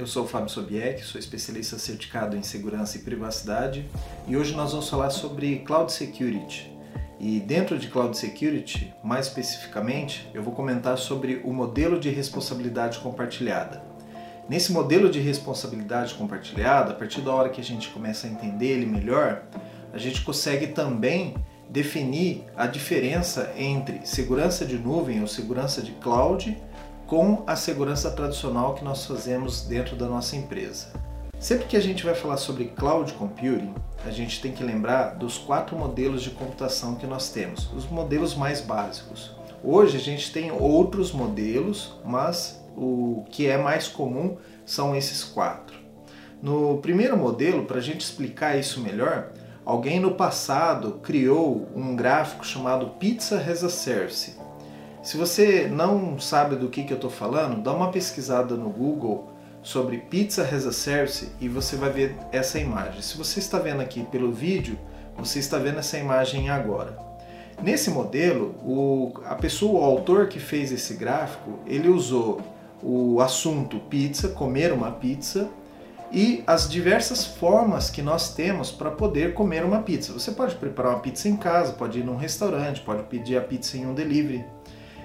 eu sou o Fábio Sobieck, sou especialista certificado em segurança e privacidade e hoje nós vamos falar sobre Cloud Security. E dentro de Cloud Security, mais especificamente, eu vou comentar sobre o modelo de responsabilidade compartilhada. Nesse modelo de responsabilidade compartilhada, a partir da hora que a gente começa a entender ele melhor, a gente consegue também definir a diferença entre segurança de nuvem ou segurança de cloud com a segurança tradicional que nós fazemos dentro da nossa empresa. Sempre que a gente vai falar sobre cloud computing, a gente tem que lembrar dos quatro modelos de computação que nós temos, os modelos mais básicos. Hoje a gente tem outros modelos, mas o que é mais comum são esses quatro. No primeiro modelo, para a gente explicar isso melhor, alguém no passado criou um gráfico chamado Pizza as a Service. Se você não sabe do que, que eu estou falando, dá uma pesquisada no Google sobre Pizza as a Service e você vai ver essa imagem. Se você está vendo aqui pelo vídeo, você está vendo essa imagem agora. Nesse modelo, o, a pessoa, o autor que fez esse gráfico, ele usou o assunto pizza, comer uma pizza, e as diversas formas que nós temos para poder comer uma pizza. Você pode preparar uma pizza em casa, pode ir num restaurante, pode pedir a pizza em um delivery.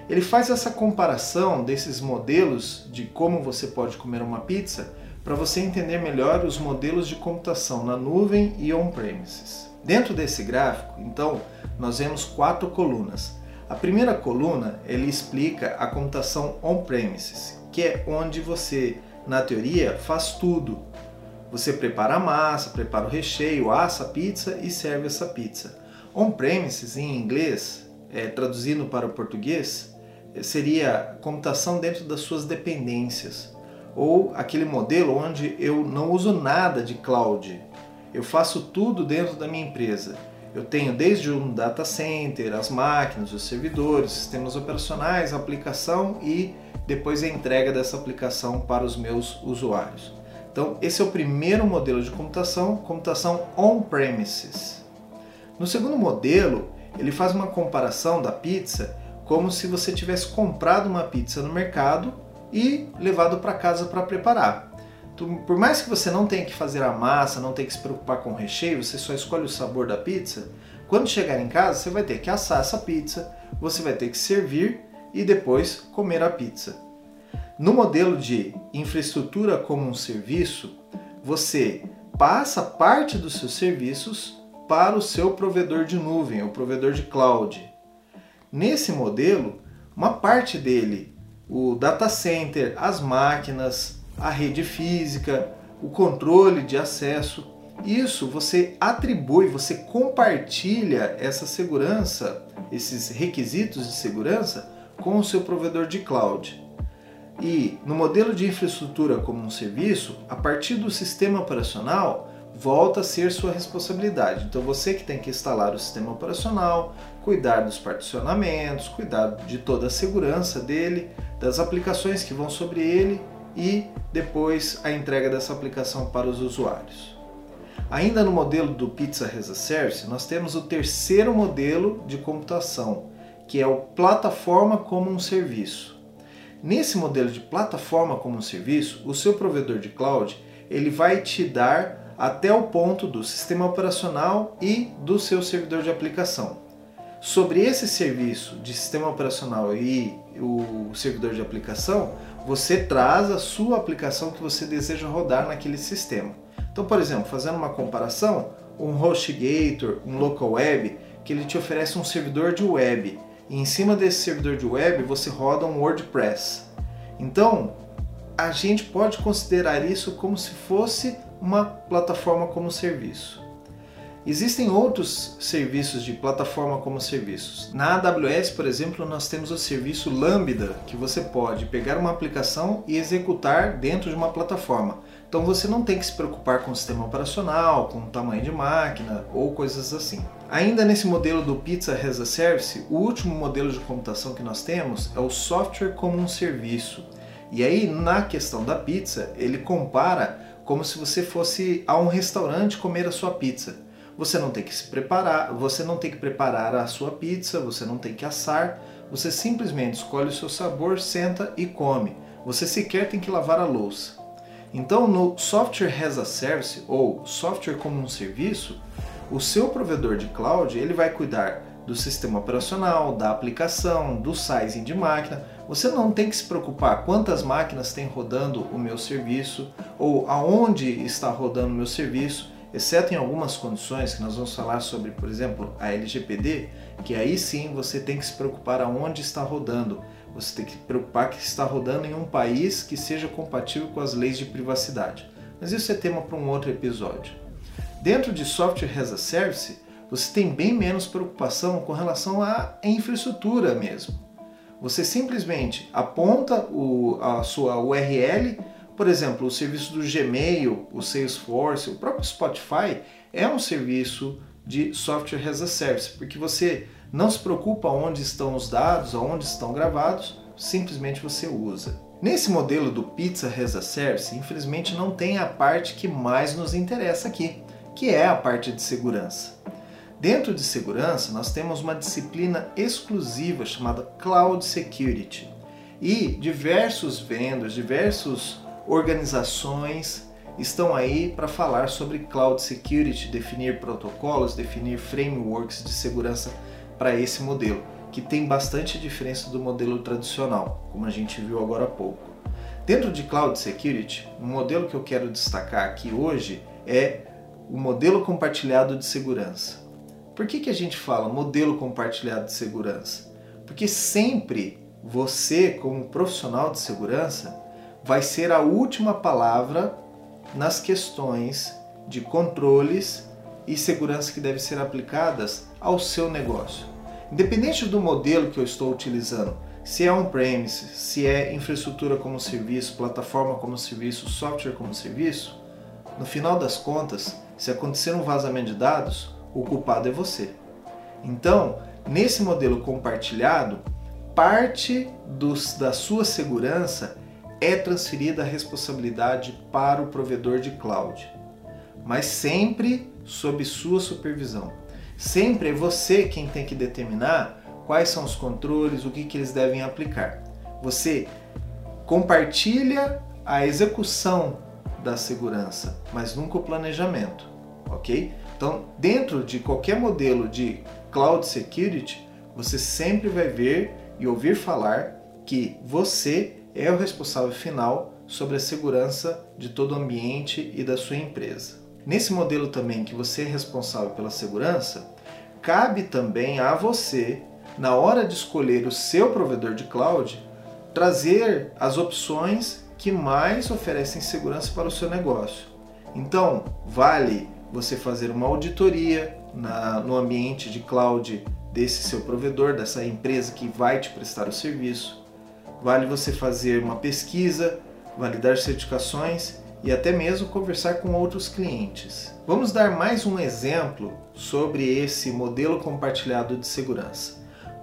Ele faz essa comparação desses modelos de como você pode comer uma pizza para você entender melhor os modelos de computação na nuvem e on-premises. Dentro desse gráfico, então, nós vemos quatro colunas. A primeira coluna ele explica a computação on-premises, que é onde você, na teoria, faz tudo. Você prepara a massa, prepara o recheio, assa a pizza e serve essa pizza. On-premises, em inglês, é, traduzindo para o português, seria computação dentro das suas dependências, ou aquele modelo onde eu não uso nada de cloud, eu faço tudo dentro da minha empresa. Eu tenho desde um data center, as máquinas, os servidores, sistemas operacionais, aplicação e depois a entrega dessa aplicação para os meus usuários. Então, esse é o primeiro modelo de computação, computação on-premises. No segundo modelo, ele faz uma comparação da pizza como se você tivesse comprado uma pizza no mercado e levado para casa para preparar. Por mais que você não tenha que fazer a massa, não tenha que se preocupar com o recheio, você só escolhe o sabor da pizza. Quando chegar em casa, você vai ter que assar essa pizza, você vai ter que servir e depois comer a pizza. No modelo de infraestrutura como um serviço, você passa parte dos seus serviços para o seu provedor de nuvem, o provedor de cloud. Nesse modelo, uma parte dele, o data center, as máquinas, a rede física, o controle de acesso, isso você atribui, você compartilha essa segurança, esses requisitos de segurança com o seu provedor de cloud. E no modelo de infraestrutura como um serviço, a partir do sistema operacional, volta a ser sua responsabilidade. Então você que tem que instalar o sistema operacional, cuidar dos particionamentos, cuidar de toda a segurança dele, das aplicações que vão sobre ele e depois a entrega dessa aplicação para os usuários. Ainda no modelo do Pizza as a Service, nós temos o terceiro modelo de computação, que é o plataforma como um serviço. Nesse modelo de plataforma como um serviço, o seu provedor de cloud ele vai te dar até o ponto do sistema operacional e do seu servidor de aplicação. Sobre esse serviço de sistema operacional e o servidor de aplicação, você traz a sua aplicação que você deseja rodar naquele sistema. Então, por exemplo, fazendo uma comparação, um HostGator, um Local Web, que ele te oferece um servidor de web, e em cima desse servidor de web você roda um WordPress. Então, a gente pode considerar isso como se fosse uma plataforma como serviço. Existem outros serviços de plataforma como serviços. Na AWS, por exemplo, nós temos o serviço Lambda, que você pode pegar uma aplicação e executar dentro de uma plataforma. Então você não tem que se preocupar com o sistema operacional, com o tamanho de máquina ou coisas assim. Ainda nesse modelo do Pizza as a Service, o último modelo de computação que nós temos é o software como um serviço. E aí, na questão da pizza, ele compara como se você fosse a um restaurante comer a sua pizza. Você não tem que se preparar, você não tem que preparar a sua pizza, você não tem que assar, você simplesmente escolhe o seu sabor, senta e come. Você sequer tem que lavar a louça. Então, no Software as a Service ou Software como um serviço, o seu provedor de cloud ele vai cuidar do sistema operacional, da aplicação, do sizing de máquina. Você não tem que se preocupar quantas máquinas tem rodando o meu serviço ou aonde está rodando o meu serviço, exceto em algumas condições que nós vamos falar sobre, por exemplo, a LGPD, que aí sim você tem que se preocupar aonde está rodando. Você tem que se preocupar que está rodando em um país que seja compatível com as leis de privacidade. Mas isso é tema para um outro episódio. Dentro de Software as a Service, você tem bem menos preocupação com relação à infraestrutura mesmo. Você simplesmente aponta o, a sua URL, por exemplo, o serviço do Gmail, o Salesforce, o próprio Spotify é um serviço de software as a service, porque você não se preocupa onde estão os dados, aonde estão gravados, simplesmente você usa. Nesse modelo do Pizza as a Service, infelizmente não tem a parte que mais nos interessa aqui, que é a parte de segurança. Dentro de segurança, nós temos uma disciplina exclusiva chamada Cloud Security. E diversos vendors, diversas organizações estão aí para falar sobre Cloud Security, definir protocolos, definir frameworks de segurança para esse modelo, que tem bastante diferença do modelo tradicional, como a gente viu agora há pouco. Dentro de Cloud Security, um modelo que eu quero destacar aqui hoje é o modelo compartilhado de segurança. Por que, que a gente fala modelo compartilhado de segurança? Porque sempre você, como profissional de segurança, vai ser a última palavra nas questões de controles e segurança que devem ser aplicadas ao seu negócio. Independente do modelo que eu estou utilizando, se é on-premise, se é infraestrutura como serviço, plataforma como serviço, software como serviço, no final das contas, se acontecer um vazamento de dados, o culpado é você. Então, nesse modelo compartilhado, parte dos, da sua segurança é transferida a responsabilidade para o provedor de cloud, mas sempre sob sua supervisão. Sempre é você quem tem que determinar quais são os controles, o que, que eles devem aplicar. Você compartilha a execução da segurança, mas nunca o planejamento, ok? Então, dentro de qualquer modelo de cloud security, você sempre vai ver e ouvir falar que você é o responsável final sobre a segurança de todo o ambiente e da sua empresa. Nesse modelo também que você é responsável pela segurança, cabe também a você, na hora de escolher o seu provedor de cloud, trazer as opções que mais oferecem segurança para o seu negócio. Então, vale você fazer uma auditoria na, no ambiente de cloud desse seu provedor, dessa empresa que vai te prestar o serviço. Vale você fazer uma pesquisa, validar certificações e até mesmo conversar com outros clientes. Vamos dar mais um exemplo sobre esse modelo compartilhado de segurança.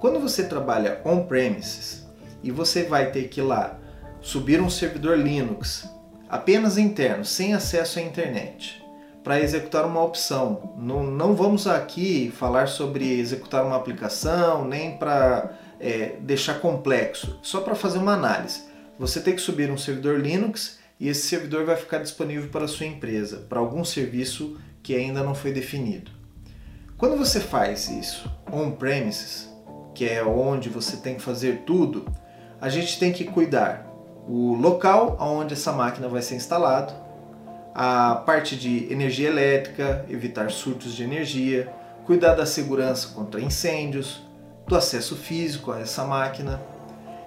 Quando você trabalha on-premises e você vai ter que ir lá subir um servidor Linux apenas interno, sem acesso à internet, para executar uma opção. Não, não vamos aqui falar sobre executar uma aplicação, nem para é, deixar complexo, só para fazer uma análise. Você tem que subir um servidor Linux e esse servidor vai ficar disponível para a sua empresa, para algum serviço que ainda não foi definido. Quando você faz isso on-premises, que é onde você tem que fazer tudo, a gente tem que cuidar o local onde essa máquina vai ser instalada, a parte de energia elétrica, evitar surtos de energia, cuidar da segurança contra incêndios, do acesso físico a essa máquina.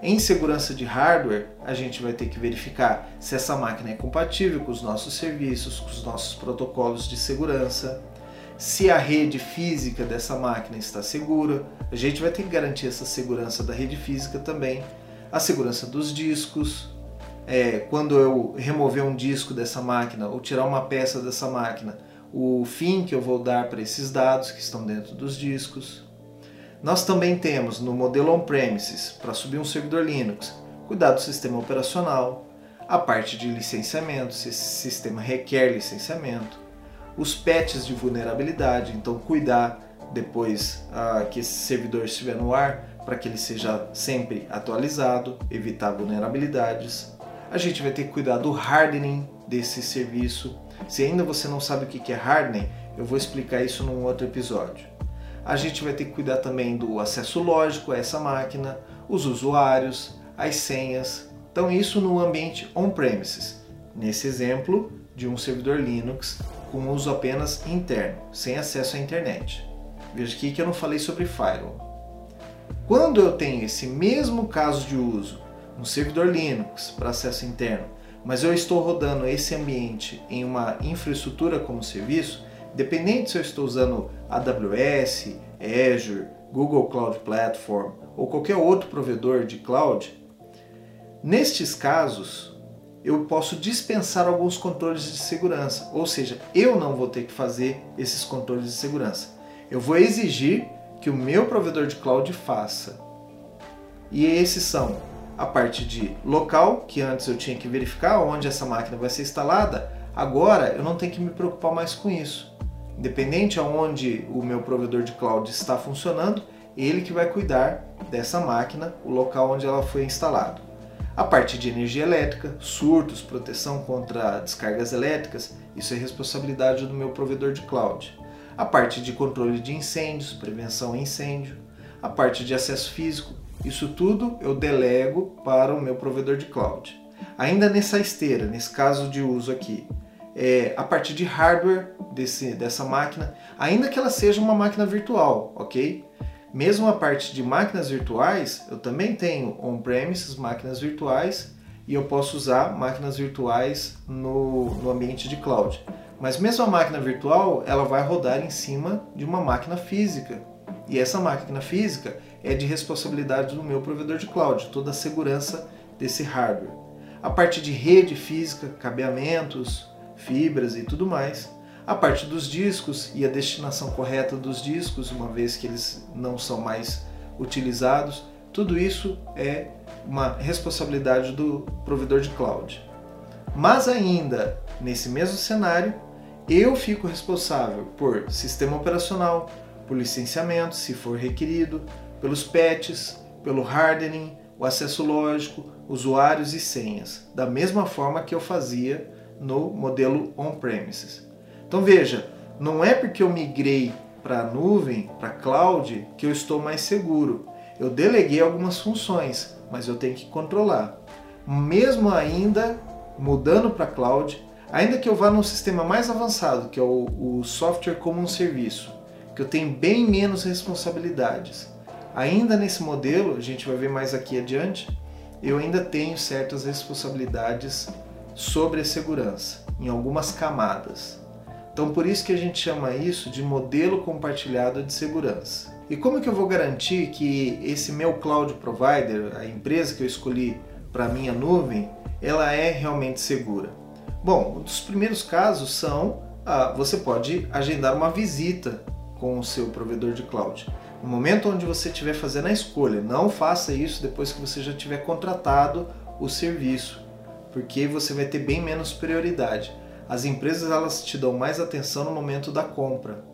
Em segurança de hardware, a gente vai ter que verificar se essa máquina é compatível com os nossos serviços, com os nossos protocolos de segurança, se a rede física dessa máquina está segura. A gente vai ter que garantir essa segurança da rede física também, a segurança dos discos, é, quando eu remover um disco dessa máquina ou tirar uma peça dessa máquina, o fim que eu vou dar para esses dados que estão dentro dos discos. Nós também temos no modelo on-premises, para subir um servidor Linux, cuidar do sistema operacional, a parte de licenciamento, se esse sistema requer licenciamento, os patches de vulnerabilidade, então cuidar depois ah, que esse servidor estiver no ar para que ele seja sempre atualizado, evitar vulnerabilidades. A gente vai ter que cuidar do hardening desse serviço. Se ainda você não sabe o que é hardening, eu vou explicar isso num outro episódio. A gente vai ter que cuidar também do acesso lógico a essa máquina, os usuários, as senhas. Então isso no ambiente on-premises. Nesse exemplo de um servidor Linux com uso apenas interno, sem acesso à internet. Veja aqui que eu não falei sobre firewall. Quando eu tenho esse mesmo caso de uso no servidor Linux para acesso interno, mas eu estou rodando esse ambiente em uma infraestrutura como serviço, dependente se eu estou usando AWS, Azure, Google Cloud Platform ou qualquer outro provedor de cloud, nestes casos eu posso dispensar alguns controles de segurança, ou seja, eu não vou ter que fazer esses controles de segurança. Eu vou exigir que o meu provedor de cloud faça. E esses são a parte de local, que antes eu tinha que verificar onde essa máquina vai ser instalada, agora eu não tenho que me preocupar mais com isso. Independente aonde o meu provedor de cloud está funcionando, ele que vai cuidar dessa máquina, o local onde ela foi instalada. A parte de energia elétrica, surtos, proteção contra descargas elétricas, isso é responsabilidade do meu provedor de cloud a parte de controle de incêndios, prevenção a incêndio, a parte de acesso físico, isso tudo eu delego para o meu provedor de cloud. Ainda nessa esteira, nesse caso de uso aqui, é, a parte de hardware desse, dessa máquina, ainda que ela seja uma máquina virtual, ok? Mesmo a parte de máquinas virtuais, eu também tenho on-premises, máquinas virtuais, e eu posso usar máquinas virtuais no, no ambiente de cloud. Mas mesmo a máquina virtual, ela vai rodar em cima de uma máquina física. E essa máquina física é de responsabilidade do meu provedor de cloud, toda a segurança desse hardware. A parte de rede física, cabeamentos, fibras e tudo mais. A parte dos discos e a destinação correta dos discos, uma vez que eles não são mais utilizados. Tudo isso é uma responsabilidade do provedor de cloud. Mas ainda nesse mesmo cenário, eu fico responsável por sistema operacional, por licenciamento, se for requerido, pelos patches, pelo hardening, o acesso lógico, usuários e senhas, da mesma forma que eu fazia no modelo on-premises. Então veja, não é porque eu migrei para a nuvem, para cloud, que eu estou mais seguro. Eu deleguei algumas funções, mas eu tenho que controlar. Mesmo ainda mudando para cloud, Ainda que eu vá num sistema mais avançado, que é o, o software como um serviço, que eu tenho bem menos responsabilidades, ainda nesse modelo, a gente vai ver mais aqui adiante, eu ainda tenho certas responsabilidades sobre a segurança, em algumas camadas. Então por isso que a gente chama isso de modelo compartilhado de segurança. E como que eu vou garantir que esse meu cloud provider, a empresa que eu escolhi para minha nuvem, ela é realmente segura? Bom, um dos primeiros casos são ah, você pode agendar uma visita com o seu provedor de cloud. No momento onde você estiver fazendo a escolha, não faça isso depois que você já tiver contratado o serviço, porque você vai ter bem menos prioridade. As empresas elas te dão mais atenção no momento da compra.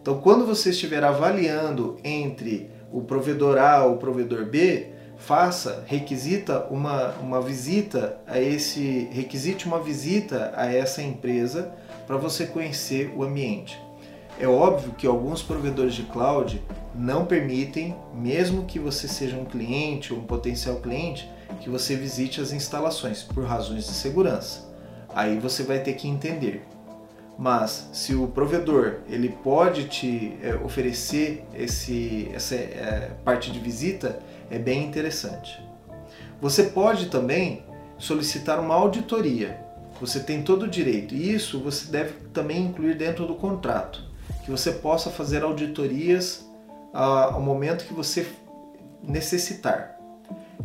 Então, quando você estiver avaliando entre o provedor A ou o provedor B, faça, requisita uma, uma visita a esse, requisite uma visita a essa empresa para você conhecer o ambiente. É óbvio que alguns provedores de cloud não permitem, mesmo que você seja um cliente ou um potencial cliente, que você visite as instalações por razões de segurança. Aí você vai ter que entender. Mas se o provedor ele pode te é, oferecer esse, essa é, parte de visita, é bem interessante. Você pode também solicitar uma auditoria. Você tem todo o direito. E isso você deve também incluir dentro do contrato, que você possa fazer auditorias ao momento que você necessitar.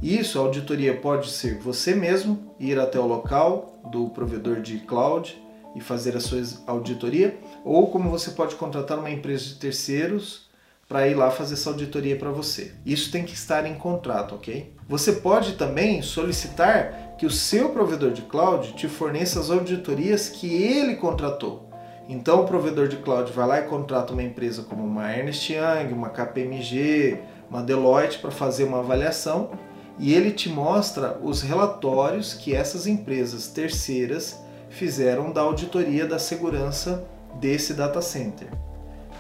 Isso, a auditoria pode ser você mesmo ir até o local do provedor de cloud, e fazer a sua auditoria, ou como você pode contratar uma empresa de terceiros para ir lá fazer essa auditoria para você. Isso tem que estar em contrato, ok? Você pode também solicitar que o seu provedor de cloud te forneça as auditorias que ele contratou. Então o provedor de cloud vai lá e contrata uma empresa como uma Ernst Young, uma KPMG, uma Deloitte para fazer uma avaliação e ele te mostra os relatórios que essas empresas terceiras fizeram da auditoria da segurança desse data center.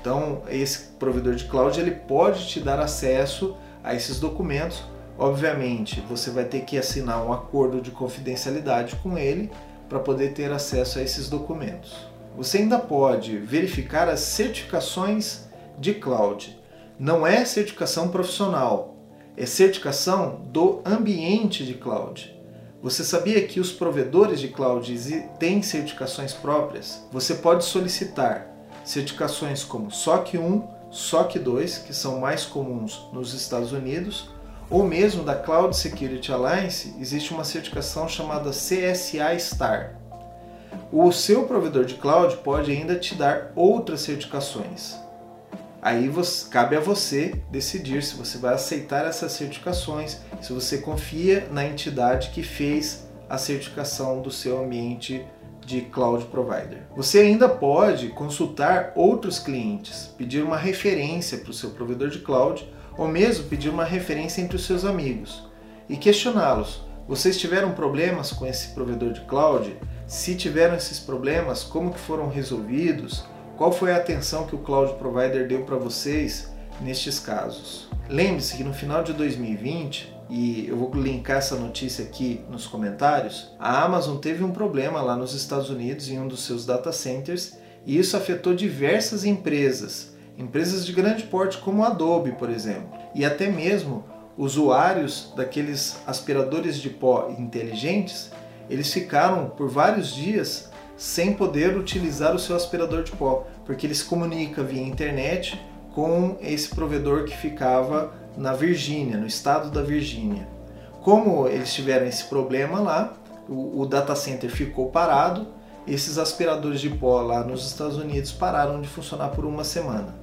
Então, esse provedor de cloud ele pode te dar acesso a esses documentos. Obviamente, você vai ter que assinar um acordo de confidencialidade com ele para poder ter acesso a esses documentos. Você ainda pode verificar as certificações de cloud. Não é certificação profissional, é certificação do ambiente de cloud. Você sabia que os provedores de cloud têm certificações próprias? Você pode solicitar certificações como SOC 1, SOC 2, que são mais comuns nos Estados Unidos, ou mesmo da Cloud Security Alliance, existe uma certificação chamada CSA Star. O seu provedor de cloud pode ainda te dar outras certificações. Aí você, cabe a você decidir se você vai aceitar essas certificações, se você confia na entidade que fez a certificação do seu ambiente de cloud provider. Você ainda pode consultar outros clientes, pedir uma referência para o seu provedor de cloud ou mesmo pedir uma referência entre os seus amigos e questioná-los. Vocês tiveram problemas com esse provedor de cloud? Se tiveram esses problemas, como que foram resolvidos? Qual foi a atenção que o cloud provider deu para vocês nestes casos? Lembre-se que no final de 2020 e eu vou linkar essa notícia aqui nos comentários, a Amazon teve um problema lá nos Estados Unidos em um dos seus data centers e isso afetou diversas empresas, empresas de grande porte como Adobe, por exemplo, e até mesmo usuários daqueles aspiradores de pó inteligentes, eles ficaram por vários dias sem poder utilizar o seu aspirador de pó, porque ele se comunica via internet com esse provedor que ficava na Virgínia, no estado da Virgínia. Como eles tiveram esse problema lá, o, o data center ficou parado, esses aspiradores de pó lá nos Estados Unidos pararam de funcionar por uma semana.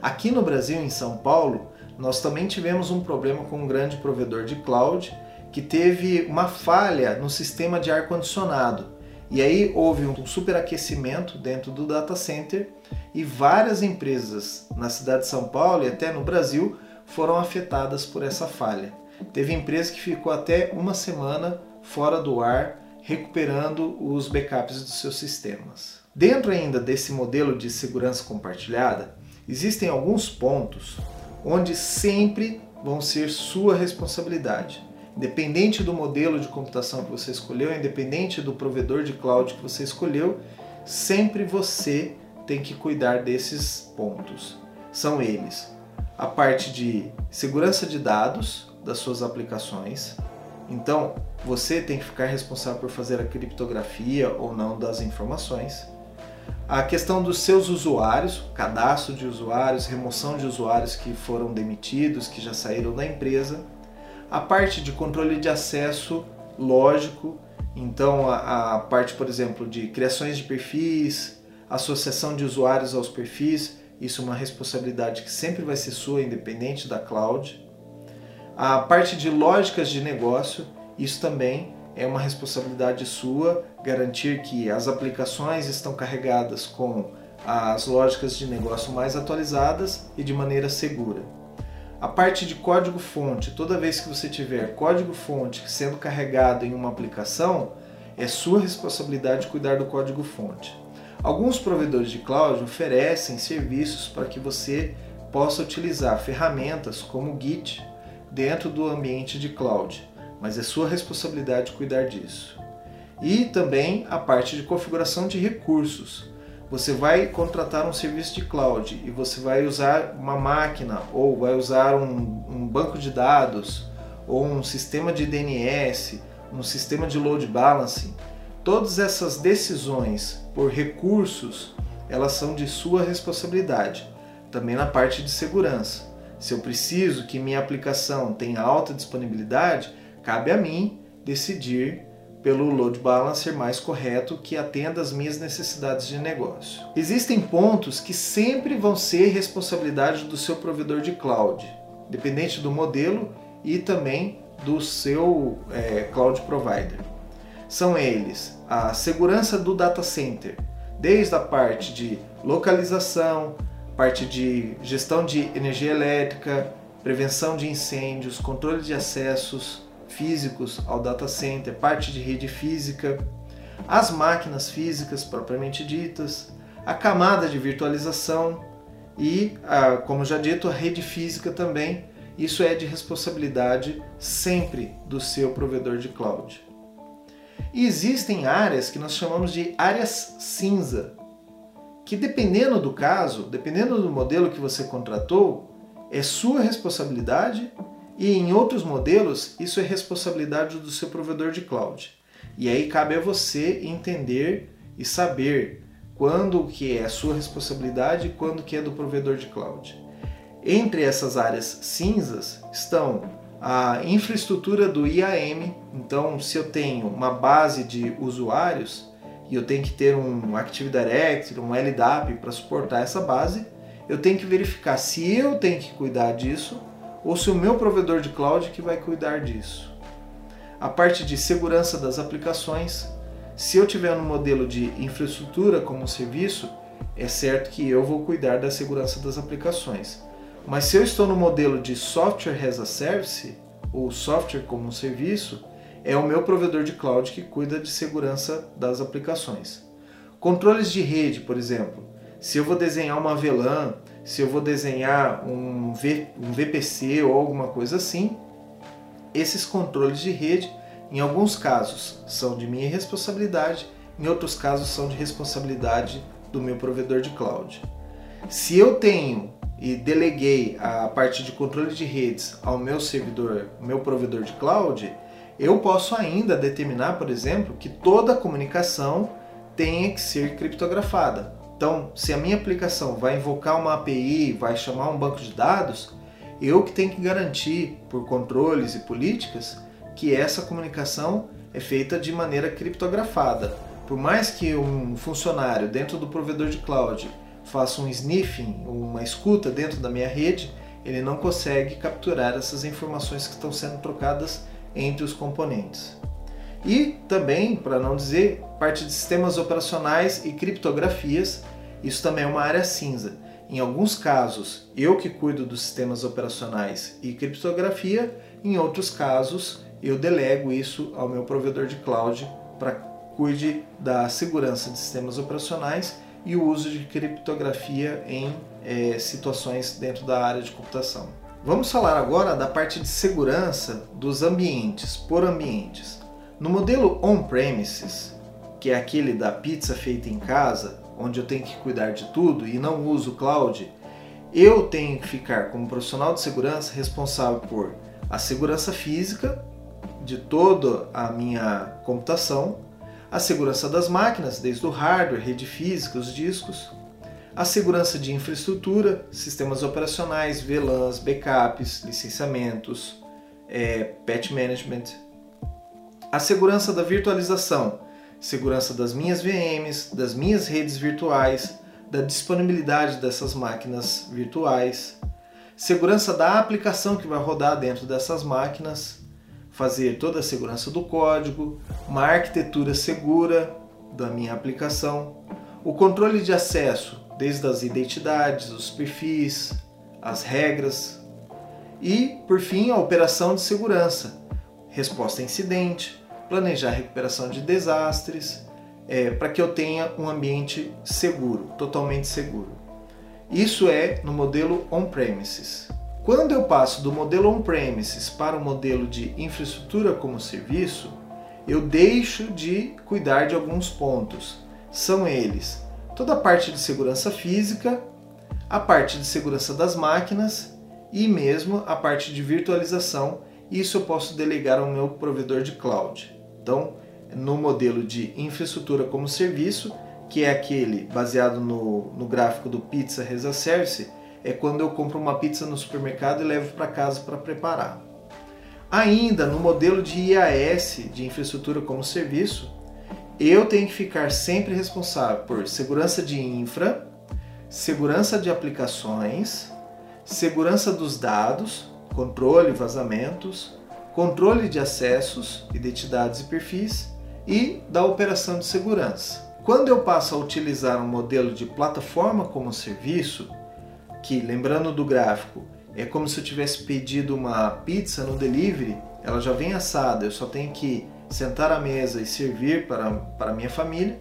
Aqui no Brasil, em São Paulo, nós também tivemos um problema com um grande provedor de cloud que teve uma falha no sistema de ar-condicionado. E aí houve um superaquecimento dentro do data center e várias empresas na cidade de São Paulo e até no Brasil foram afetadas por essa falha. Teve empresa que ficou até uma semana fora do ar, recuperando os backups dos seus sistemas. Dentro ainda desse modelo de segurança compartilhada, existem alguns pontos onde sempre vão ser sua responsabilidade. Independente do modelo de computação que você escolheu, independente do provedor de cloud que você escolheu, sempre você tem que cuidar desses pontos. São eles: a parte de segurança de dados das suas aplicações. Então, você tem que ficar responsável por fazer a criptografia ou não das informações. A questão dos seus usuários, cadastro de usuários, remoção de usuários que foram demitidos, que já saíram da empresa. A parte de controle de acesso lógico, então a, a parte, por exemplo, de criações de perfis, associação de usuários aos perfis, isso é uma responsabilidade que sempre vai ser sua, independente da cloud. A parte de lógicas de negócio, isso também é uma responsabilidade sua, garantir que as aplicações estão carregadas com as lógicas de negócio mais atualizadas e de maneira segura. A parte de código-fonte, toda vez que você tiver código-fonte sendo carregado em uma aplicação, é sua responsabilidade cuidar do código-fonte. Alguns provedores de cloud oferecem serviços para que você possa utilizar ferramentas como Git dentro do ambiente de cloud, mas é sua responsabilidade cuidar disso. E também a parte de configuração de recursos. Você vai contratar um serviço de cloud e você vai usar uma máquina ou vai usar um, um banco de dados ou um sistema de DNS, um sistema de load balancing Todas essas decisões por recursos, elas são de sua responsabilidade. Também na parte de segurança. Se eu preciso que minha aplicação tenha alta disponibilidade, cabe a mim decidir pelo load balancer mais correto que atenda às minhas necessidades de negócio. Existem pontos que sempre vão ser responsabilidade do seu provedor de cloud, dependente do modelo e também do seu é, cloud provider. São eles a segurança do data center, desde a parte de localização, parte de gestão de energia elétrica, prevenção de incêndios, controle de acessos físicos ao data center, parte de rede física, as máquinas físicas propriamente ditas, a camada de virtualização e, como já dito, a rede física também. Isso é de responsabilidade sempre do seu provedor de cloud. E existem áreas que nós chamamos de áreas cinza, que dependendo do caso, dependendo do modelo que você contratou, é sua responsabilidade e em outros modelos isso é responsabilidade do seu provedor de cloud. E aí cabe a você entender e saber quando que é a sua responsabilidade e quando que é do provedor de cloud. Entre essas áreas cinzas estão a infraestrutura do IAM. Então, se eu tenho uma base de usuários e eu tenho que ter um Active Directory, um LDAP para suportar essa base, eu tenho que verificar se eu tenho que cuidar disso ou se o meu provedor de cloud que vai cuidar disso. A parte de segurança das aplicações, se eu tiver no modelo de infraestrutura como serviço, é certo que eu vou cuidar da segurança das aplicações. Mas se eu estou no modelo de software as a service, ou software como um serviço, é o meu provedor de cloud que cuida de segurança das aplicações. Controles de rede, por exemplo. Se eu vou desenhar uma VLAN, se eu vou desenhar um, v, um VPC ou alguma coisa assim, esses controles de rede, em alguns casos, são de minha responsabilidade, em outros casos, são de responsabilidade do meu provedor de cloud. Se eu tenho e deleguei a parte de controle de redes ao meu servidor, meu provedor de cloud, eu posso ainda determinar, por exemplo, que toda comunicação tenha que ser criptografada. Então, se a minha aplicação vai invocar uma API, vai chamar um banco de dados, eu que tenho que garantir, por controles e políticas, que essa comunicação é feita de maneira criptografada. Por mais que um funcionário dentro do provedor de cloud faça um sniffing, uma escuta dentro da minha rede, ele não consegue capturar essas informações que estão sendo trocadas entre os componentes. E também, para não dizer, parte de sistemas operacionais e criptografias, isso também é uma área cinza. Em alguns casos, eu que cuido dos sistemas operacionais e criptografia, em outros casos, eu delego isso ao meu provedor de cloud para cuide da segurança de sistemas operacionais e o uso de criptografia em é, situações dentro da área de computação. Vamos falar agora da parte de segurança dos ambientes, por ambientes. No modelo on-premises, que é aquele da pizza feita em casa, onde eu tenho que cuidar de tudo e não uso cloud, eu tenho que ficar como profissional de segurança responsável por a segurança física de toda a minha computação, a segurança das máquinas, desde o hardware, rede física, os discos, a segurança de infraestrutura, sistemas operacionais, VLANs, backups, licenciamentos, é, patch management, a segurança da virtualização, segurança das minhas VMs, das minhas redes virtuais, da disponibilidade dessas máquinas virtuais, segurança da aplicação que vai rodar dentro dessas máquinas, fazer toda a segurança do código, uma arquitetura segura da minha aplicação, o controle de acesso, desde as identidades, os perfis, as regras e, por fim, a operação de segurança, resposta a incidente, planejar a recuperação de desastres, é, para que eu tenha um ambiente seguro, totalmente seguro. Isso é no modelo on-premises. Quando eu passo do modelo on-premises para o modelo de infraestrutura como serviço, eu deixo de cuidar de alguns pontos. São eles toda a parte de segurança física, a parte de segurança das máquinas e mesmo a parte de virtualização. Isso eu posso delegar ao meu provedor de cloud. Então, no modelo de infraestrutura como serviço, que é aquele baseado no, no gráfico do Pizza Reza Service, é quando eu compro uma pizza no supermercado e levo para casa para preparar. Ainda no modelo de IaaS, de infraestrutura como serviço, eu tenho que ficar sempre responsável por segurança de infra, segurança de aplicações, segurança dos dados, controle, vazamentos, controle de acessos, identidades e perfis e da operação de segurança. Quando eu passo a utilizar um modelo de plataforma como serviço, que lembrando do gráfico, é como se eu tivesse pedido uma pizza no delivery, ela já vem assada, eu só tenho que sentar à mesa e servir para, para minha família.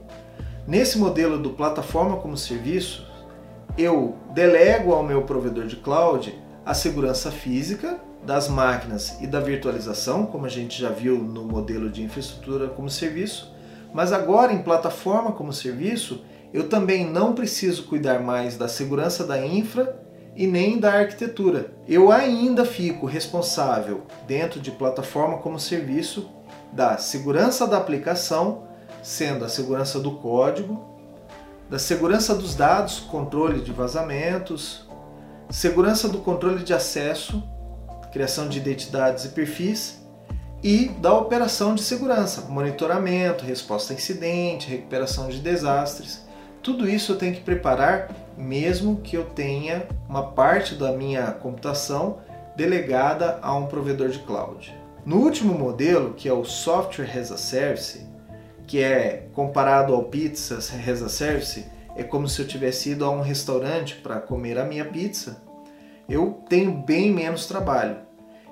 Nesse modelo do plataforma como serviço, eu delego ao meu provedor de cloud a segurança física das máquinas e da virtualização, como a gente já viu no modelo de infraestrutura como serviço, mas agora em plataforma como serviço, eu também não preciso cuidar mais da segurança da infra e nem da arquitetura. Eu ainda fico responsável dentro de plataforma como serviço da segurança da aplicação, sendo a segurança do código, da segurança dos dados, controle de vazamentos, segurança do controle de acesso, criação de identidades e perfis e da operação de segurança, monitoramento, resposta a incidente, recuperação de desastres. Tudo isso eu tenho que preparar mesmo que eu tenha uma parte da minha computação delegada a um provedor de cloud. No último modelo, que é o Software as a Service, que é comparado ao Pizza as a Service, é como se eu tivesse ido a um restaurante para comer a minha pizza, eu tenho bem menos trabalho.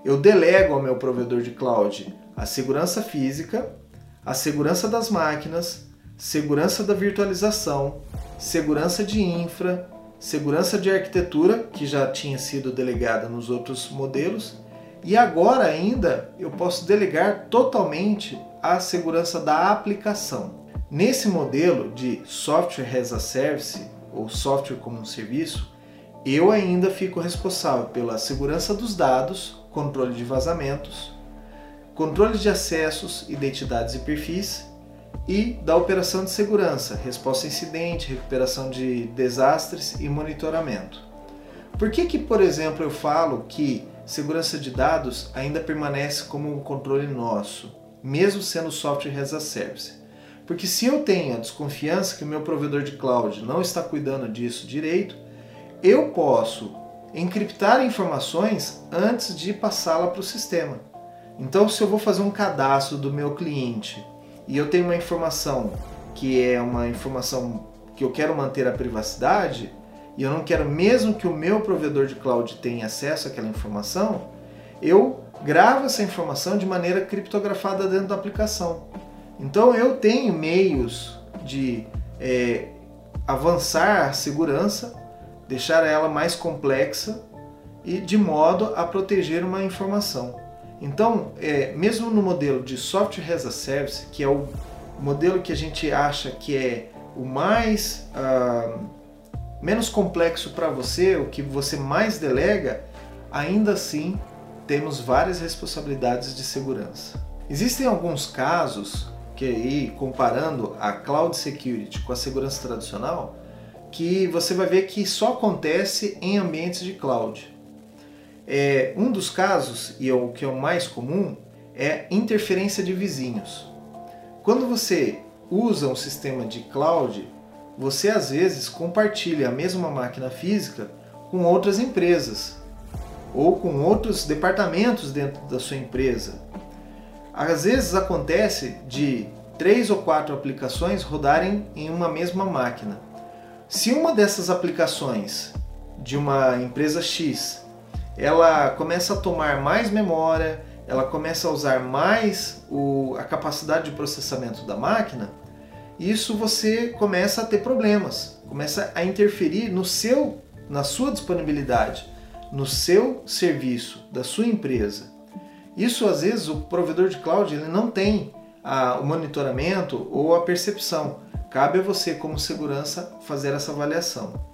Eu delego ao meu provedor de cloud a segurança física, a segurança das máquinas, segurança da virtualização, segurança de infra, segurança de arquitetura, que já tinha sido delegada nos outros modelos, e agora ainda eu posso delegar totalmente a segurança da aplicação. Nesse modelo de software as a service ou software como um serviço, eu ainda fico responsável pela segurança dos dados, controle de vazamentos, controle de acessos, identidades e perfis e da operação de segurança, resposta a incidente, recuperação de desastres e monitoramento. Por que que, por exemplo, eu falo que segurança de dados ainda permanece como um controle nosso, mesmo sendo software as a service? Porque se eu tenho a desconfiança que o meu provedor de cloud não está cuidando disso direito, eu posso encriptar informações antes de passá-la para o sistema. Então, se eu vou fazer um cadastro do meu cliente e eu tenho uma informação que é uma informação que eu quero manter a privacidade e eu não quero mesmo que o meu provedor de cloud tenha acesso àquela informação, eu gravo essa informação de maneira criptografada dentro da aplicação. Então eu tenho meios de é, avançar a segurança, deixar ela mais complexa e de modo a proteger uma informação. Então, é, mesmo no modelo de Software as a Service, que é o modelo que a gente acha que é o mais ah, menos complexo para você, o que você mais delega, ainda assim temos várias responsabilidades de segurança. Existem alguns casos que aí comparando a cloud security com a segurança tradicional, que você vai ver que só acontece em ambientes de cloud. É, um dos casos, e é o que é o mais comum, é interferência de vizinhos. Quando você usa um sistema de cloud, você às vezes compartilha a mesma máquina física com outras empresas ou com outros departamentos dentro da sua empresa. Às vezes acontece de três ou quatro aplicações rodarem em uma mesma máquina. Se uma dessas aplicações de uma empresa X ela começa a tomar mais memória, ela começa a usar mais o, a capacidade de processamento da máquina, isso você começa a ter problemas, começa a interferir no seu, na sua disponibilidade, no seu serviço da sua empresa. Isso às vezes o provedor de cloud ele não tem a, o monitoramento ou a percepção. Cabe a você como segurança fazer essa avaliação.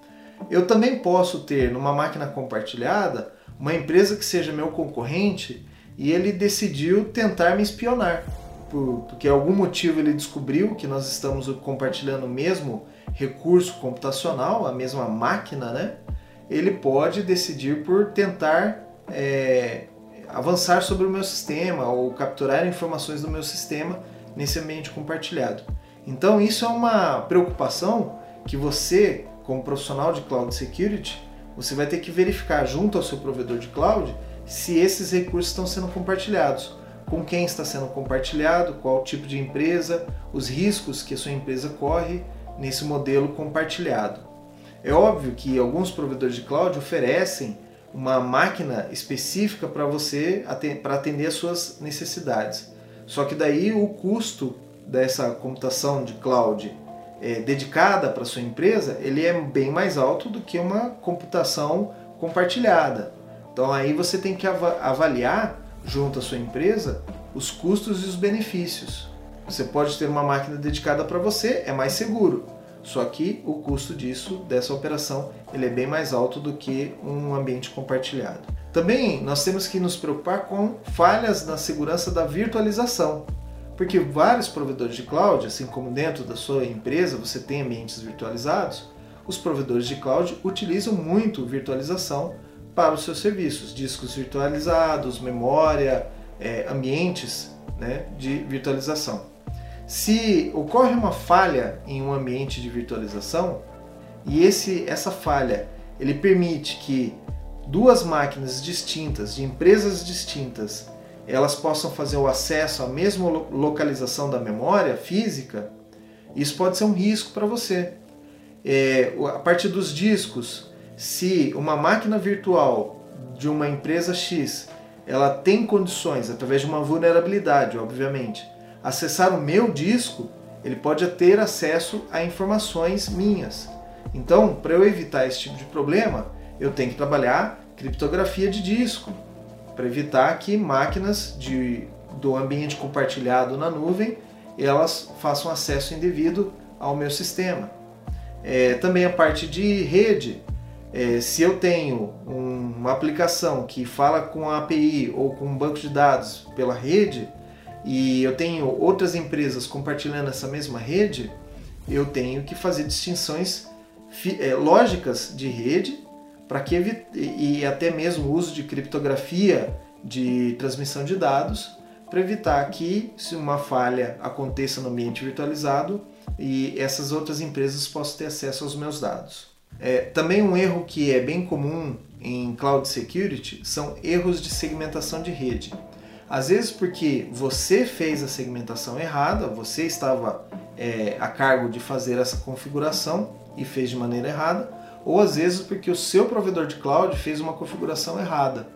Eu também posso ter numa máquina compartilhada uma empresa que seja meu concorrente e ele decidiu tentar me espionar. Por, porque algum motivo ele descobriu que nós estamos compartilhando o mesmo recurso computacional, a mesma máquina, né? Ele pode decidir por tentar é, avançar sobre o meu sistema ou capturar informações do meu sistema nesse ambiente compartilhado. Então isso é uma preocupação que você, como profissional de cloud security, você vai ter que verificar junto ao seu provedor de cloud se esses recursos estão sendo compartilhados, com quem está sendo compartilhado, qual tipo de empresa, os riscos que a sua empresa corre nesse modelo compartilhado. É óbvio que alguns provedores de cloud oferecem uma máquina específica para você para atender às suas necessidades. Só que daí o custo dessa computação de cloud é, dedicada para sua empresa, ele é bem mais alto do que uma computação compartilhada. Então aí você tem que avaliar junto à sua empresa os custos e os benefícios. Você pode ter uma máquina dedicada para você, é mais seguro. Só que o custo disso, dessa operação, ele é bem mais alto do que um ambiente compartilhado. Também nós temos que nos preocupar com falhas na segurança da virtualização, porque vários provedores de cloud, assim como dentro da sua empresa você tem ambientes virtualizados, os provedores de cloud utilizam muito virtualização para os seus serviços, discos virtualizados, memória, é, ambientes né, de virtualização. Se ocorre uma falha em um ambiente de virtualização e esse, essa falha ele permite que duas máquinas distintas, de empresas distintas, elas possam fazer o acesso à mesma localização da memória física, isso pode ser um risco para você. É, a partir dos discos, se uma máquina virtual de uma empresa X ela tem condições, através de uma vulnerabilidade, obviamente, acessar o meu disco, ele pode ter acesso a informações minhas. Então, para eu evitar esse tipo de problema, eu tenho que trabalhar criptografia de disco, para evitar que máquinas de, do ambiente compartilhado na nuvem elas façam acesso indevido ao meu sistema. É, também a parte de rede, é, se eu tenho um, uma aplicação que fala com a API ou com um banco de dados pela rede, e eu tenho outras empresas compartilhando essa mesma rede, eu tenho que fazer distinções é, lógicas de rede para que e até mesmo uso de criptografia de transmissão de dados para evitar que se uma falha aconteça no ambiente virtualizado e essas outras empresas possam ter acesso aos meus dados. É, também um erro que é bem comum em cloud security são erros de segmentação de rede. Às vezes porque você fez a segmentação errada, você estava é, a cargo de fazer essa configuração e fez de maneira errada, ou às vezes porque o seu provedor de cloud fez uma configuração errada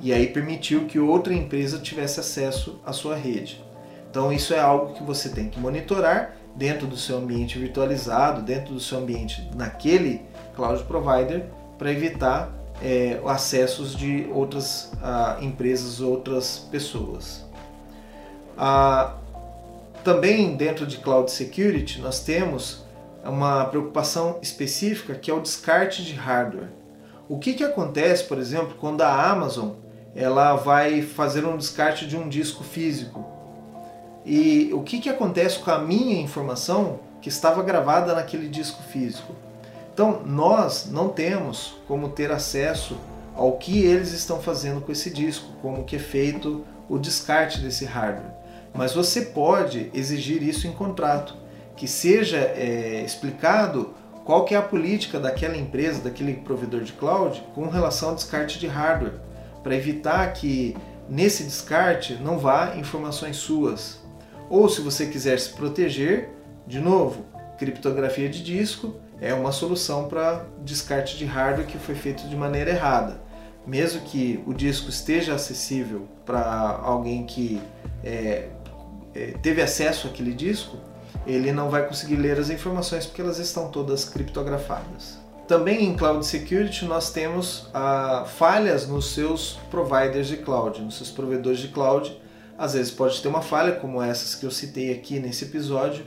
e aí permitiu que outra empresa tivesse acesso à sua rede. Então isso é algo que você tem que monitorar dentro do seu ambiente virtualizado, dentro do seu ambiente naquele cloud provider, para evitar é, acessos de outras ah, empresas, outras pessoas. Ah, também dentro de Cloud Security nós temos uma preocupação específica que é o descarte de hardware. O que, que acontece, por exemplo, quando a Amazon ela vai fazer um descarte de um disco físico? E o que, que acontece com a minha informação que estava gravada naquele disco físico? Então, nós não temos como ter acesso ao que eles estão fazendo com esse disco, como que é feito o descarte desse hardware. Mas você pode exigir isso em contrato, que seja é, explicado qual que é a política daquela empresa, daquele provedor de cloud com relação ao descarte de hardware, para evitar que nesse descarte não vá informações suas. Ou se você quiser se proteger, de novo, criptografia de disco, é uma solução para descarte de hardware que foi feito de maneira errada. Mesmo que o disco esteja acessível para alguém que é, é, teve acesso àquele disco, ele não vai conseguir ler as informações porque elas estão todas criptografadas. Também em Cloud Security nós temos ah, falhas nos seus providers de cloud, nos seus provedores de cloud. Às vezes pode ter uma falha como essas que eu citei aqui nesse episódio,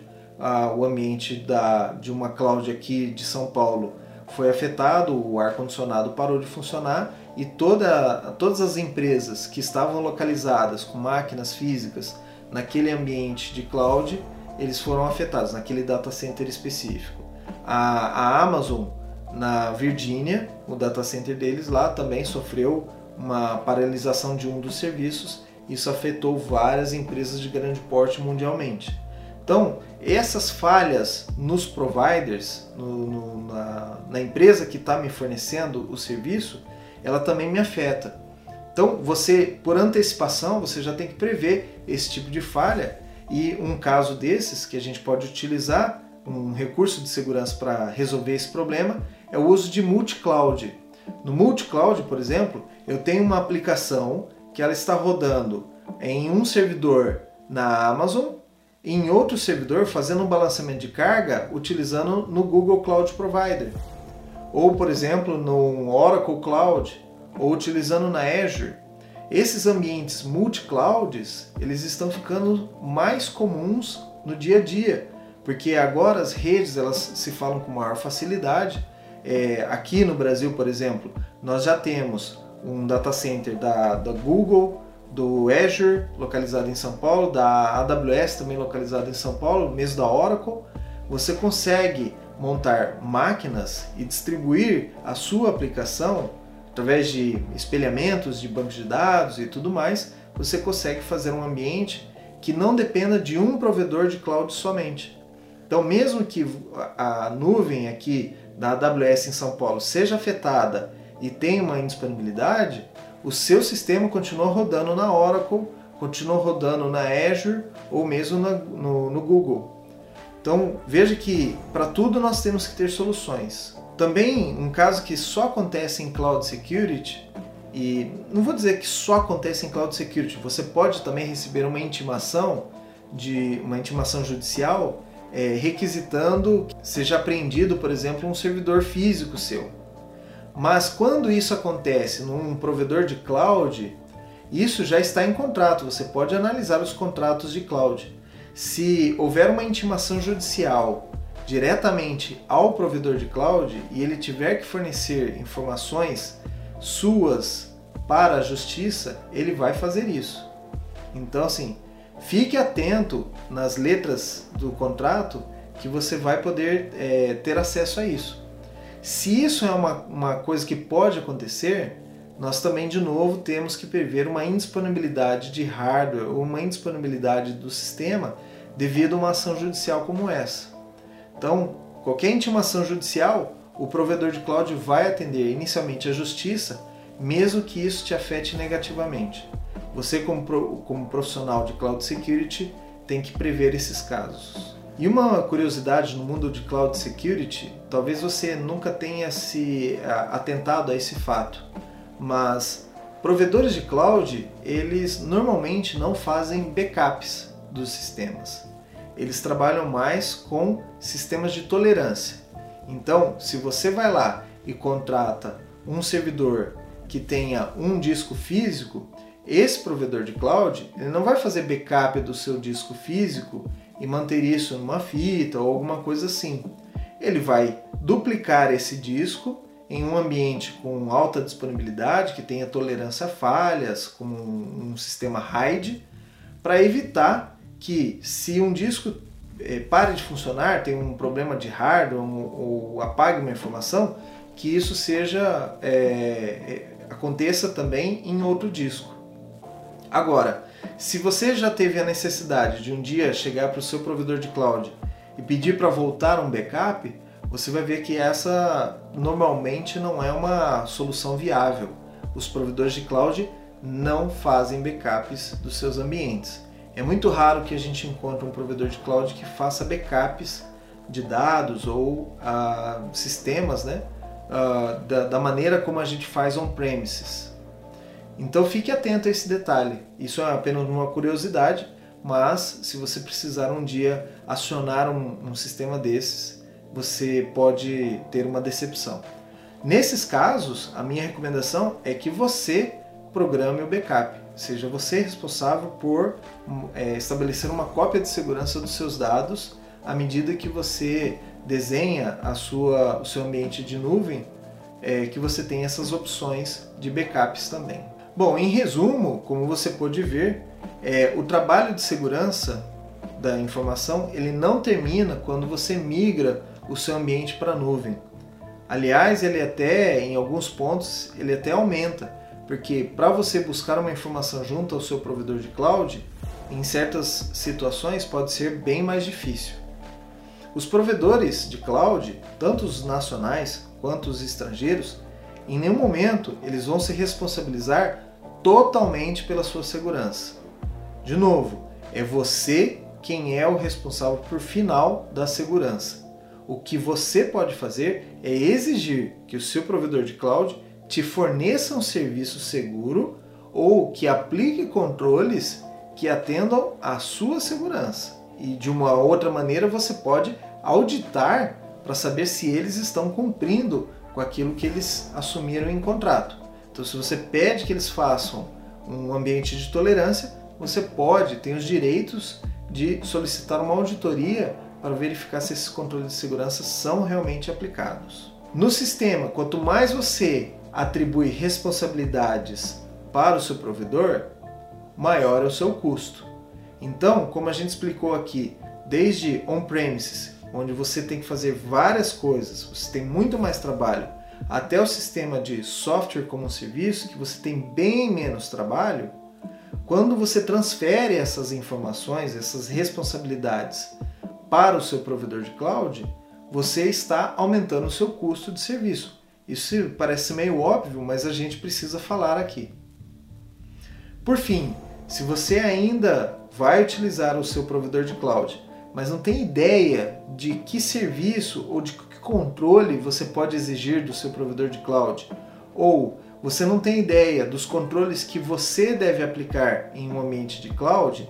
o ambiente da, de uma cloud aqui de São Paulo foi afetado, o ar-condicionado parou de funcionar e toda, todas as empresas que estavam localizadas com máquinas físicas naquele ambiente de cloud, eles foram afetados, naquele data center específico. A, a Amazon, na Virgínia, o data center deles lá também sofreu uma paralisação de um dos serviços, isso afetou várias empresas de grande porte mundialmente. Então, essas falhas nos providers, no, no, na, na empresa que está me fornecendo o serviço, ela também me afeta. Então, você, por antecipação, você já tem que prever esse tipo de falha e um caso desses que a gente pode utilizar, um recurso de segurança para resolver esse problema, é o uso de multi-cloud. No multi-cloud, por exemplo, eu tenho uma aplicação que ela está rodando em um servidor na Amazon em outro servidor fazendo um balanceamento de carga utilizando no Google Cloud Provider. Ou, por exemplo, no Oracle Cloud, ou utilizando na Azure. Esses ambientes multi-clouds, eles estão ficando mais comuns no dia a dia, porque agora as redes elas se falam com maior facilidade. É, aqui no Brasil, por exemplo, nós já temos um data center da, da Google, do Azure, localizado em São Paulo, da AWS, também localizado em São Paulo, mesmo da Oracle. Você consegue montar máquinas e distribuir a sua aplicação através de espelhamentos de bancos de dados e tudo mais. Você consegue fazer um ambiente que não dependa de um provedor de cloud somente. Então, mesmo que a nuvem aqui da AWS em São Paulo seja afetada e tenha uma indisponibilidade, o seu sistema continua rodando na Oracle, continua rodando na Azure ou mesmo na, no, no Google. Então veja que para tudo nós temos que ter soluções. Também um caso que só acontece em Cloud Security, e não vou dizer que só acontece em Cloud Security, você pode também receber uma intimação de uma intimação judicial é, requisitando que seja apreendido, por exemplo, um servidor físico seu. Mas quando isso acontece num provedor de cloud, isso já está em contrato, você pode analisar os contratos de cloud. Se houver uma intimação judicial diretamente ao provedor de cloud e ele tiver que fornecer informações suas para a justiça, ele vai fazer isso. Então, assim, fique atento nas letras do contrato que você vai poder é, ter acesso a isso. Se isso é uma, uma coisa que pode acontecer, nós também, de novo, temos que prever uma indisponibilidade de hardware ou uma indisponibilidade do sistema devido a uma ação judicial como essa. Então, qualquer intimação judicial, o provedor de cloud vai atender inicialmente a justiça, mesmo que isso te afete negativamente. Você, como, como profissional de cloud security, tem que prever esses casos. E uma curiosidade no mundo de cloud security, talvez você nunca tenha se atentado a esse fato, mas provedores de cloud, eles normalmente não fazem backups dos sistemas. Eles trabalham mais com sistemas de tolerância. Então, se você vai lá e contrata um servidor que tenha um disco físico, esse provedor de cloud ele não vai fazer backup do seu disco físico e manter isso numa fita ou alguma coisa assim. Ele vai duplicar esse disco em um ambiente com alta disponibilidade, que tenha tolerância a falhas, como um, sistema RAID, para evitar que se um disco é, pare de funcionar, tem um problema de hardware ou, ou apague uma informação, que isso seja é, aconteça também em outro disco. Agora, se você já teve a necessidade de um dia chegar para o seu provedor de cloud e pedir para voltar um backup, você vai ver que essa normalmente não é uma solução viável. Os provedores de cloud não fazem backups dos seus ambientes. É muito raro que a gente encontre um provedor de cloud que faça backups de dados ou uh, sistemas né, uh, da, da maneira como a gente faz on-premises. Então fique atento a esse detalhe. Isso é apenas uma curiosidade, mas se você precisar um dia acionar um, um sistema desses, você pode ter uma decepção. Nesses casos, a minha recomendação é que você programe o backup. Seja você responsável por é, estabelecer uma cópia de segurança dos seus dados à medida que você desenha a sua, o seu ambiente de nuvem, é, que você tem essas opções de backups também. Bom, em resumo, como você pode ver, é, o trabalho de segurança da informação ele não termina quando você migra o seu ambiente para a nuvem. Aliás, ele até, em alguns pontos, ele até aumenta, porque para você buscar uma informação junto ao seu provedor de cloud, em certas situações pode ser bem mais difícil. Os provedores de cloud, tanto os nacionais quanto os estrangeiros, em nenhum momento eles vão se responsabilizar totalmente pela sua segurança. De novo, é você quem é o responsável por final da segurança. O que você pode fazer é exigir que o seu provedor de cloud te forneça um serviço seguro ou que aplique controles que atendam à sua segurança. E de uma outra maneira você pode auditar para saber se eles estão cumprindo com aquilo que eles assumiram em contrato. Então, se você pede que eles façam um ambiente de tolerância, você pode, tem os direitos de solicitar uma auditoria para verificar se esses controles de segurança são realmente aplicados. No sistema, quanto mais você atribui responsabilidades para o seu provedor, maior é o seu custo. Então, como a gente explicou aqui, desde on-premises, onde você tem que fazer várias coisas, você tem muito mais trabalho, até o sistema de software como serviço, que você tem bem menos trabalho, quando você transfere essas informações, essas responsabilidades para o seu provedor de cloud, você está aumentando o seu custo de serviço. Isso parece meio óbvio, mas a gente precisa falar aqui. Por fim, se você ainda vai utilizar o seu provedor de cloud, mas não tem ideia de que serviço ou de que controle você pode exigir do seu provedor de cloud, ou você não tem ideia dos controles que você deve aplicar em um ambiente de cloud,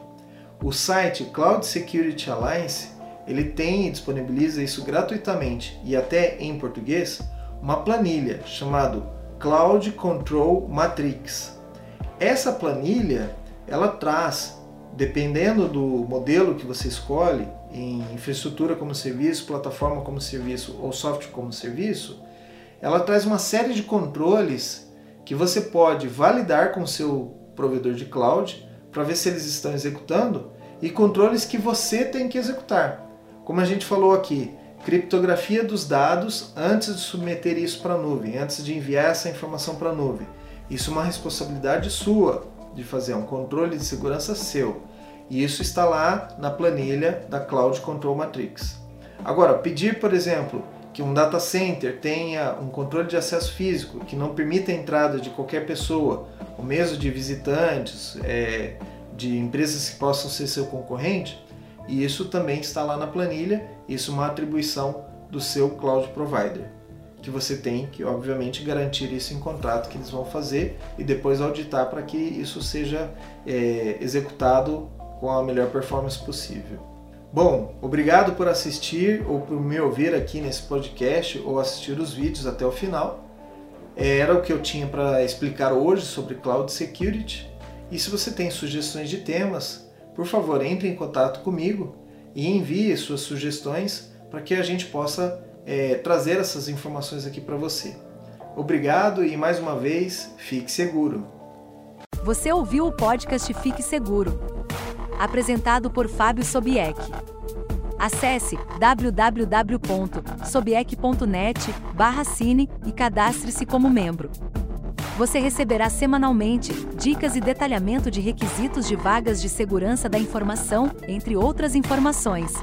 o site Cloud Security Alliance ele tem e disponibiliza isso gratuitamente e até em português uma planilha chamada Cloud Control Matrix. Essa planilha ela traz dependendo do modelo que você escolhe, em infraestrutura como serviço, plataforma como serviço ou software como serviço, ela traz uma série de controles que você pode validar com o seu provedor de cloud para ver se eles estão executando e controles que você tem que executar. Como a gente falou aqui, criptografia dos dados antes de submeter isso para a nuvem, antes de enviar essa informação para a nuvem. Isso é uma responsabilidade sua de fazer, um controle de segurança seu. E isso está lá na planilha da Cloud Control Matrix. Agora, pedir, por exemplo, que um data center tenha um controle de acesso físico que não permita a entrada de qualquer pessoa, ou mesmo de visitantes, é, de empresas que possam ser seu concorrente, e isso também está lá na planilha, isso é uma atribuição do seu cloud provider que você tem que, obviamente, garantir isso em contrato que eles vão fazer e depois auditar para que isso seja é, executado com a melhor performance possível. Bom, obrigado por assistir ou por me ouvir aqui nesse podcast ou assistir os vídeos até o final. Era o que eu tinha para explicar hoje sobre Cloud Security. E se você tem sugestões de temas, por favor, entre em contato comigo e envie suas sugestões para que a gente possa é, trazer essas informações aqui para você. Obrigado e mais uma vez, fique seguro. Você ouviu o podcast Fique Seguro, apresentado por Fábio Sobieck. Acesse www.sobieck.net/cine e cadastre-se como membro. Você receberá semanalmente dicas e detalhamento de requisitos de vagas de segurança da informação, entre outras informações.